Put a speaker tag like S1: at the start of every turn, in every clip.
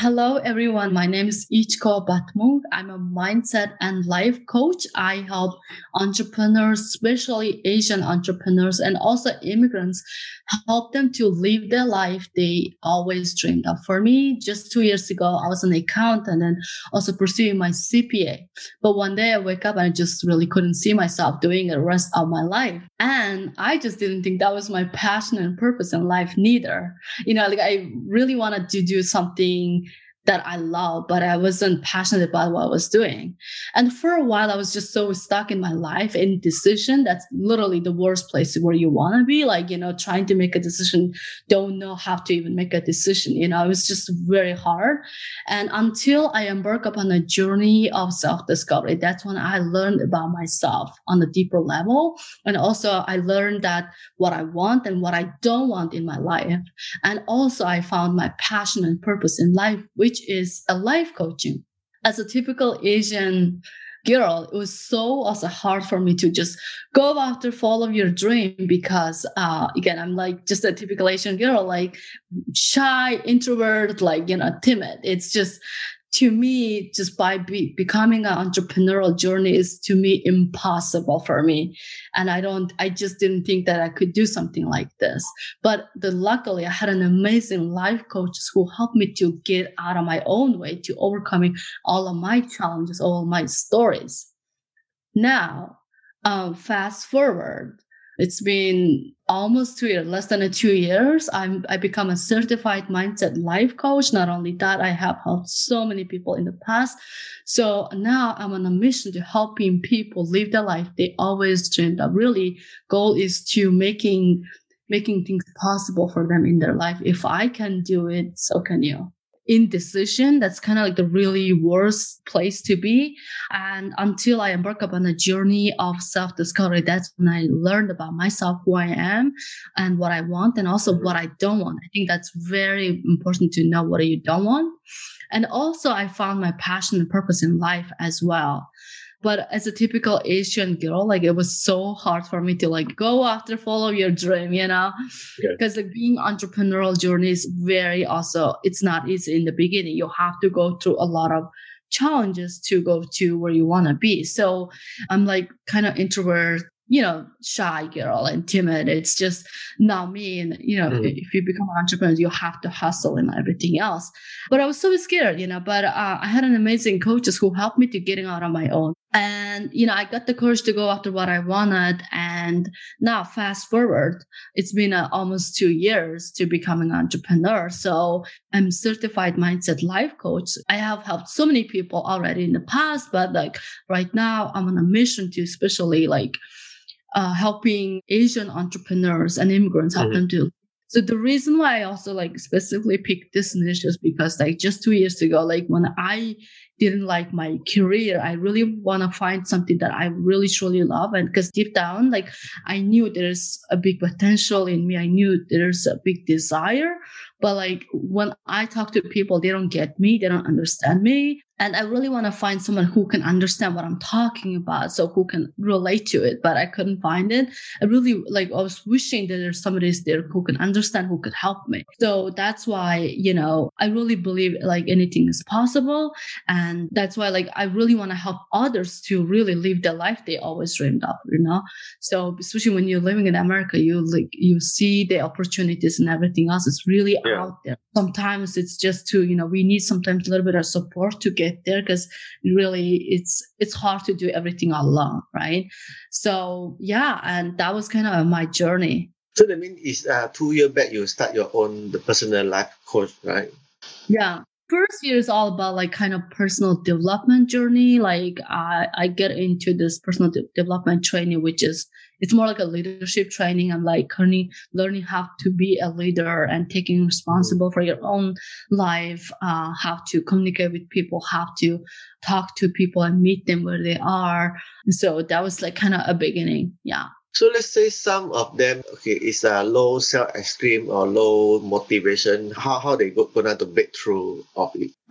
S1: Hello, everyone. My name is Ichko Batmunkh. I'm a mindset and life coach. I help entrepreneurs, especially Asian entrepreneurs and also immigrants, help them to live the life they always dreamed of. For me, just two years ago, I was an accountant and also pursuing my CPA. But one day I wake up and I just really couldn't see myself doing the rest of my life. And I just didn't think that was my passion and purpose in life, neither. You know, like I really wanted to do something that I love, but I wasn't passionate about what I was doing. And for a while, I was just so stuck in my life in decision. That's literally the worst place where you want to be. Like, you know, trying to make a decision, don't know how to even make a decision. You know, it was just very hard. And until I embark upon a journey of self discovery, that's when I learned about myself on a deeper level. And also I learned that what I want and what I don't want in my life. And also I found my passion and purpose in life, which which is a life coaching. As a typical Asian girl, it was so also hard for me to just go after follow your dream because uh, again, I'm like just a typical Asian girl, like shy, introvert, like you know, timid. It's just to me, just by be, becoming an entrepreneurial journey is to me impossible for me. And I don't, I just didn't think that I could do something like this. But the, luckily I had an amazing life coaches who helped me to get out of my own way to overcoming all of my challenges, all my stories. Now, um, fast forward, it's been almost two years, less than a two years. I'm I become a certified mindset life coach. Not only that, I have helped so many people in the past. So now I'm on a mission to helping people live the life they always dreamed of. Really, goal is to making making things possible for them in their life. If I can do it, so can you indecision. That's kind of like the really worst place to be. And until I embark upon a journey of self discovery, that's when I learned about myself, who I am and what I want and also what I don't want. I think that's very important to know what you don't want. And also I found my passion and purpose in life as well. But as a typical Asian girl, like it was so hard for me to like go after follow your dream, you know, because okay. like being entrepreneurial journey is very also, it's not easy in the beginning. You have to go through a lot of challenges to go to where you want to be. So I'm like kind of introvert you know, shy girl and timid. It's just not me. And, you know, mm-hmm. if you become an entrepreneur, you have to hustle and everything else. But I was so scared, you know, but uh, I had an amazing coaches who helped me to getting out on my own. And, you know, I got the courage to go after what I wanted. And now fast forward, it's been uh, almost two years to becoming an entrepreneur. So I'm certified mindset life coach. I have helped so many people already in the past, but like right now I'm on a mission to especially like, uh, helping Asian entrepreneurs and immigrants help mm-hmm. them to. So the reason why I also like specifically picked this niche is because like just two years ago, like when I didn't like my career, I really want to find something that I really truly love. And because deep down, like I knew there's a big potential in me. I knew there's a big desire. But like when I talk to people, they don't get me. They don't understand me. And I really want to find someone who can understand what I'm talking about. So who can relate to it, but I couldn't find it. I really like, I was wishing that there's somebody there who can understand, who could help me. So that's why, you know, I really believe like anything is possible. And that's why like, I really want to help others to really live the life they always dreamed of, you know? So especially when you're living in America, you like, you see the opportunities and everything else It's really yeah. out there. Sometimes it's just to, you know, we need sometimes a little bit of support to get there because really it's it's hard to do everything alone right so yeah and that was kind of my journey
S2: so that means is uh, two years back you start your own the personal life coach right
S1: yeah first year is all about like kind of personal development journey. Like i i get into this personal de- development training which is it's more like a leadership training. I'm like learning learning how to be a leader and taking responsible for your own life uh, how to communicate with people how to talk to people and meet them where they are. So that was like kind of a beginning. Yeah
S2: So let's say some of them, okay, is a low self-esteem or low motivation. How how they go, gonna to break through of it?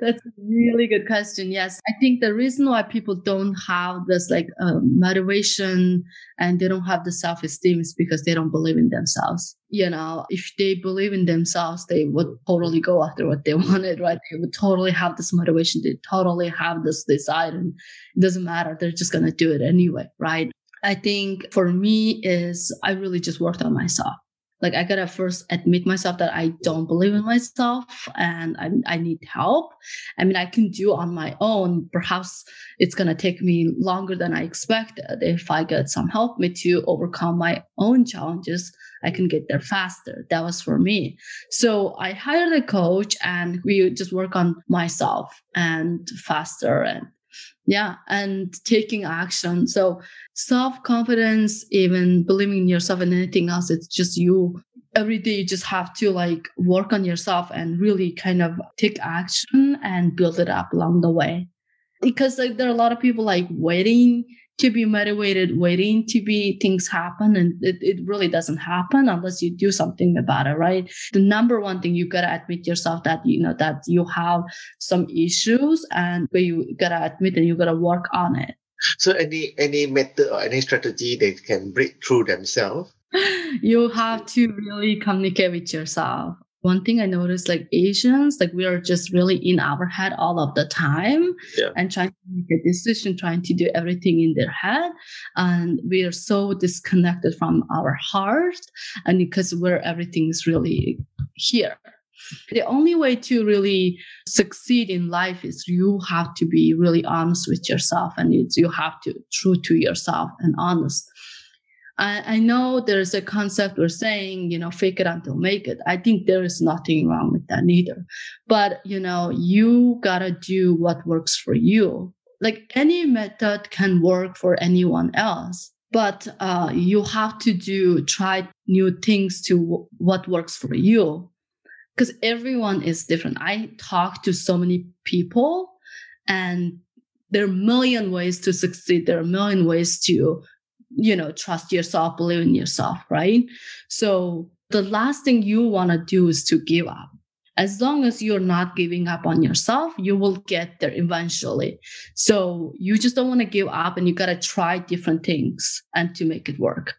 S1: That's a really good question. Yes, I think the reason why people don't have this like uh, motivation and they don't have the self-esteem is because they don't believe in themselves. You know, if they believe in themselves, they would totally go after what they wanted, right? They would totally have this motivation. They totally have this desire, and it doesn't matter. They're just gonna do it anyway, right? I think for me is I really just worked on myself. Like I gotta first admit myself that I don't believe in myself and I, I need help. I mean, I can do on my own. Perhaps it's gonna take me longer than I expected. If I get some help me to overcome my own challenges, I can get there faster. That was for me. So I hired a coach and we just work on myself and faster and yeah and taking action. So self-confidence even believing in yourself and anything else it's just you. Every day you just have to like work on yourself and really kind of take action and build it up along the way. Because like there are a lot of people like waiting to be motivated, waiting to be things happen. And it, it really doesn't happen unless you do something about it, right? The number one thing you gotta admit yourself that, you know, that you have some issues and you gotta admit and you gotta work on it.
S2: So any, any method or any strategy they can break through themselves?
S1: you have to really communicate with yourself one thing I noticed, like Asians, like we are just really in our head all of the time
S2: yeah.
S1: and trying to make a decision, trying to do everything in their head. And we are so disconnected from our heart and because where everything is really here. The only way to really succeed in life is you have to be really honest with yourself and you have to true to yourself and honest. I, I know there's a concept we're saying, you know, fake it until make it. I think there is nothing wrong with that neither. But, you know, you gotta do what works for you. Like any method can work for anyone else, but uh, you have to do, try new things to w- what works for you. Because everyone is different. I talk to so many people and there are a million ways to succeed. There are a million ways to you know, trust yourself, believe in yourself, right? So the last thing you want to do is to give up. As long as you're not giving up on yourself, you will get there eventually. So you just don't want to give up and you got to try different things and to make it work,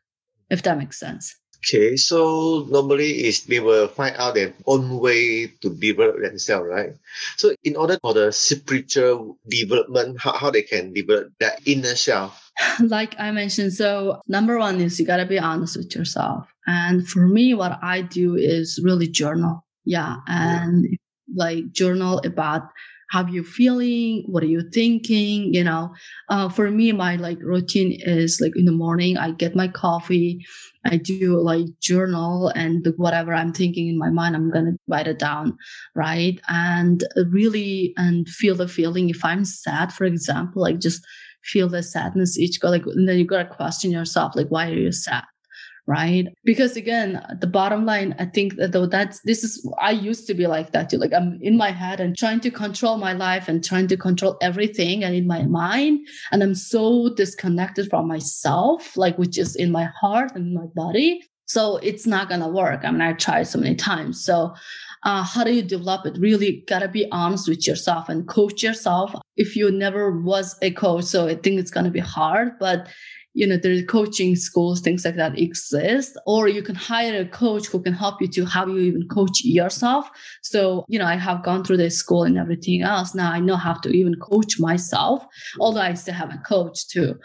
S1: if that makes sense.
S2: Okay, so normally is they will find out their own way to develop themselves, right? So in order for the spiritual development, how, how they can develop that inner self,
S1: like I mentioned, so number one is you got to be honest with yourself. And for me, what I do is really journal. Yeah. And yeah. like journal about how you feeling what are you thinking you know? Uh, for me my like routine is like in the morning i get my coffee i do like journal and whatever i'm thinking in my mind i'm gonna write it down right? And really and feel the feeling if i'm sad for example like just feel the sadness each go like then you gotta question yourself like why are you sad right? Because again the bottom line i think that though that's this is i used to be like that too. Like i'm in my head and trying to control my life and trying to control everything and in my mind. And i'm so disconnected from myself like which is in my heart and my body. So it's not gonna work. I mean i tried so many times. So uh, how do you develop it? Really gotta be honest with yourself and coach yourself. If you never was a coach, so I think it's gonna be hard, but you know there's coaching schools things like that exist or you can hire a coach who can help you to how you even coach yourself so you know i have gone through the school and everything else now i know how to even coach myself although i still have a coach too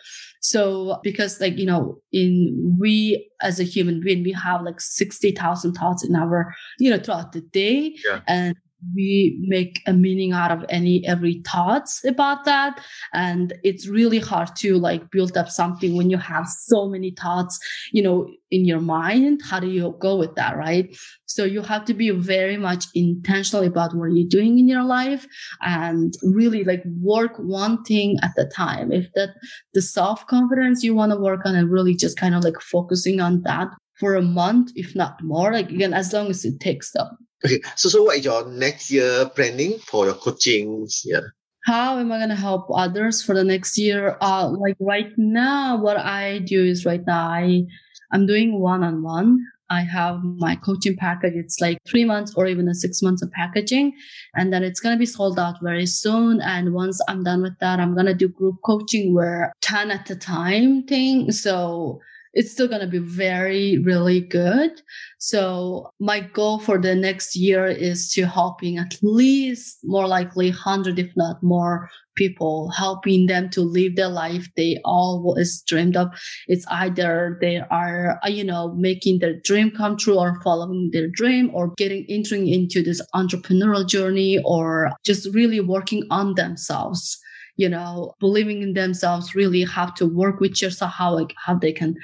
S1: so because like, you know, in we as a human being, we have like 60,000 thoughts in our, you know, throughout the day.
S2: Yeah.
S1: And we make a meaning out of any every thoughts about that. And it's really hard to like build up something when you have so many thoughts you know in your mind. How do you go with that right? So you have to be very much intentional about what you're doing in your life and really like work one thing at a time. If that the self confidence you want to work on and really just kind of like focusing on that for a month if not more like again as long as it takes them
S2: Okay, so so what is your next year planning for your coaching? Yeah.
S1: how am I to help others for the next year? Uh, like right now, what I do is right now I, I'm doing one-on-one. I have my coaching package. It's like three months or even a six months of packaging. And then it's going to be sold out very soon. And once I'm done with that, I'm going to do group coaching where 10 at a time thing. So it's still going to be very, really good. So my goal for the next year is to helping at least more likely 100, if not more people, helping them to live the life they always dreamed of. It's either they are, uh, you know, making their dream come true or following their dream or getting entering into this entrepreneurial journey or just really working on themselves you know, believing in themselves, really have to work with yourself, how like how they can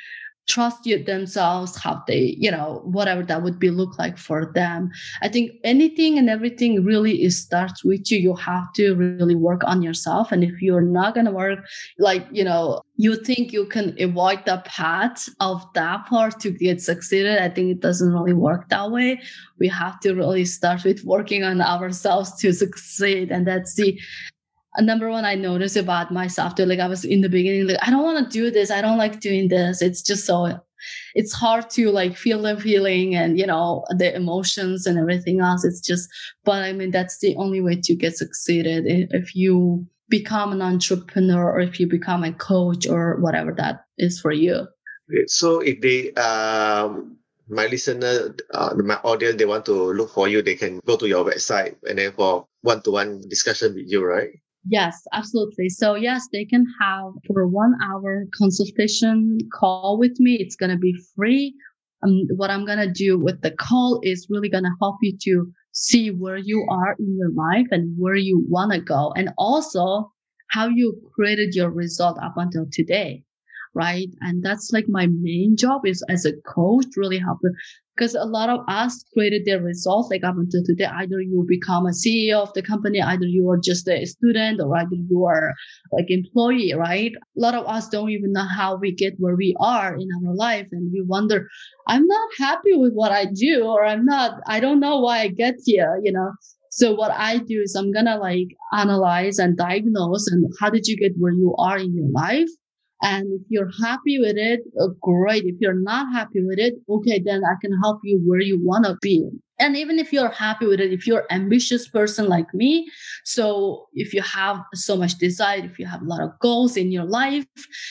S1: trust you themselves, how they, you know, whatever that would be look like for them. I think anything and everything really is starts with you. You have to really work on yourself. And if you're not gonna work, like, you know, you think you can avoid the path of that part to get succeeded. I think it doesn't really work that way. We have to really start with working on ourselves to succeed. And that's the number one I noticed about myself too. Like I was in the beginning, like I don't want to do this. I don't like doing this. It's just so it's hard to like feel the feeling and you know the emotions and everything else. It's just, but I mean that's the only way to get succeeded if you become an entrepreneur or if you become a coach or whatever that is for you.
S2: So if they um my listener, uh, my audience, they want to look for you, they can go to your website and then for one-to-one discussion with you, right?
S1: Yes, absolutely. So yes, they can have for one hour consultation call with me. It's going to be free. Um, what I'm going to do with the call is really going to help you to see where you are in your life and where you want to go and also how you created your result up until today right? And that's like my main job is as a coach, really help because a lot of us created their results like up until today. Either you become a CEO of the company, either you are just a student or either you are like employee, right? A lot of us don't even know how we get where we are in our life. And we wonder, I'm not happy with what I do, or I'm not, I don't know why I get here, you know? So what I do is I'm gonna like analyze and diagnose and how did you get where you are in your life? And if you're happy with it, uh, great. If you're not happy with it, okay, then I can help you where you want to be. And even if you're happy with it, if you're ambitious person like me, so if you have so much desire, if you have a lot of goals in your life,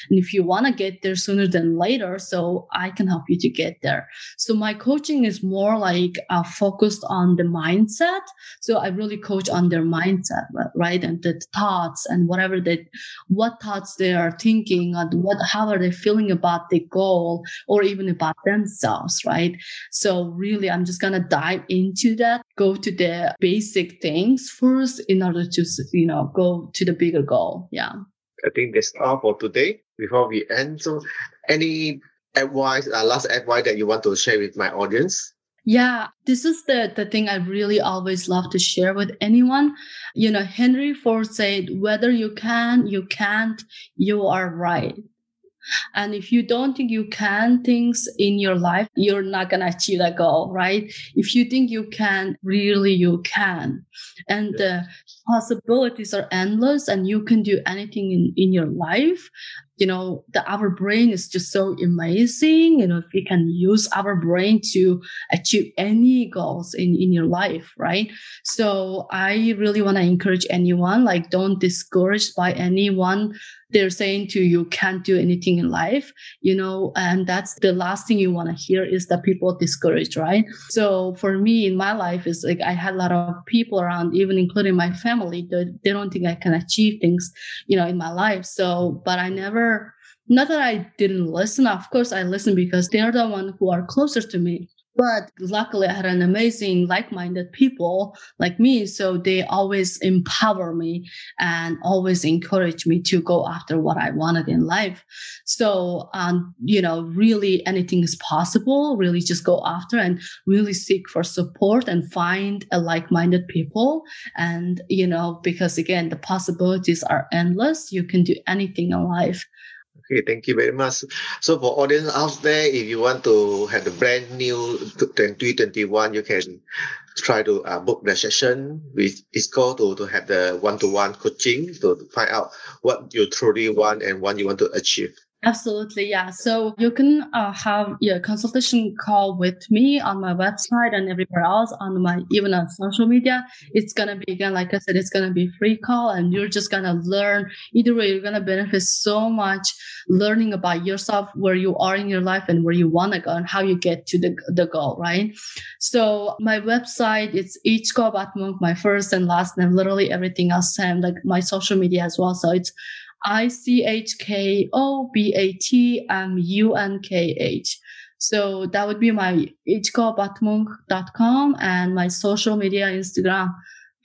S1: and if you want to get there sooner than later, so I can help you to get there. So my coaching is more like uh, focused on the mindset. So I really coach on their mindset, right? And the thoughts and whatever that, what thoughts they are thinking and what, how are they feeling about the goal or even about themselves, right? So really, I'm just going to dive dive into that, go to the basic things first in order to, you know, go to the bigger goal. Yeah.
S2: I think that's all for today. Before we end, so any advice, uh, last advice that you want to share with my audience?
S1: Yeah, this is the, the thing I really always love to share with anyone. You know, Henry Ford said, whether you can, you can't, you are right. And if you don't think you can things in your life, you're not going to achieve that goal, right? If you think you can, really you can. And the possibilities are endless and you can do anything in, in your life you know, the, our brain is just so amazing. You know, if we can use our brain to achieve any goals in, in your life, right? So I really want to encourage anyone, like, don't discouraged by anyone. They're saying to you, can't do anything in life, you know, and that's the last thing you want to hear is that people discouraged, right? So for me in my life is like, I had a lot of people around, even including my family, that they don't think I can achieve things, you know, in my life. So, but I never not that I didn't listen. Of course, I listen because they're the one who are closer to me. But luckily, I had an amazing, like-minded people like me. So they always empower me and always encourage me to go after what I wanted in life. So, um, you know, really anything is possible. Really just go after and really seek for support and find a like-minded people. And, you know, because again, the possibilities are endless. You can do anything in life.
S2: Okay, thank you very much. So for audience out there, if you want to have the brand new 2021, you can try to uh, book the session with Ichko to, to have the one-to-one coaching to find out what you truly want and what you want to achieve.
S1: Absolutely, yeah. So you can uh, have your consultation call with me on my website and everywhere else on my even on social media. It's gonna be again, like I said, it's gonna be free call, and you're just gonna learn. Either way, you're gonna benefit so much learning about yourself, where you are in your life, and where you wanna go, and how you get to the the goal, right? So my website, it's Ichko Batmunkh, my first and last name, literally everything else, and like my social media as well. So it's I C H K O B A T M U N K H. So that would be my ichkobatmunkh.com and my social media, Instagram,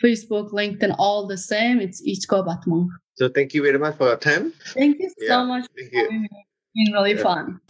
S1: Facebook, LinkedIn, all the same. It's Ichko Batmunkh.
S2: So thank you very much for your time.
S1: Thank you so yeah, much. Thank you. It's been really yeah. fun.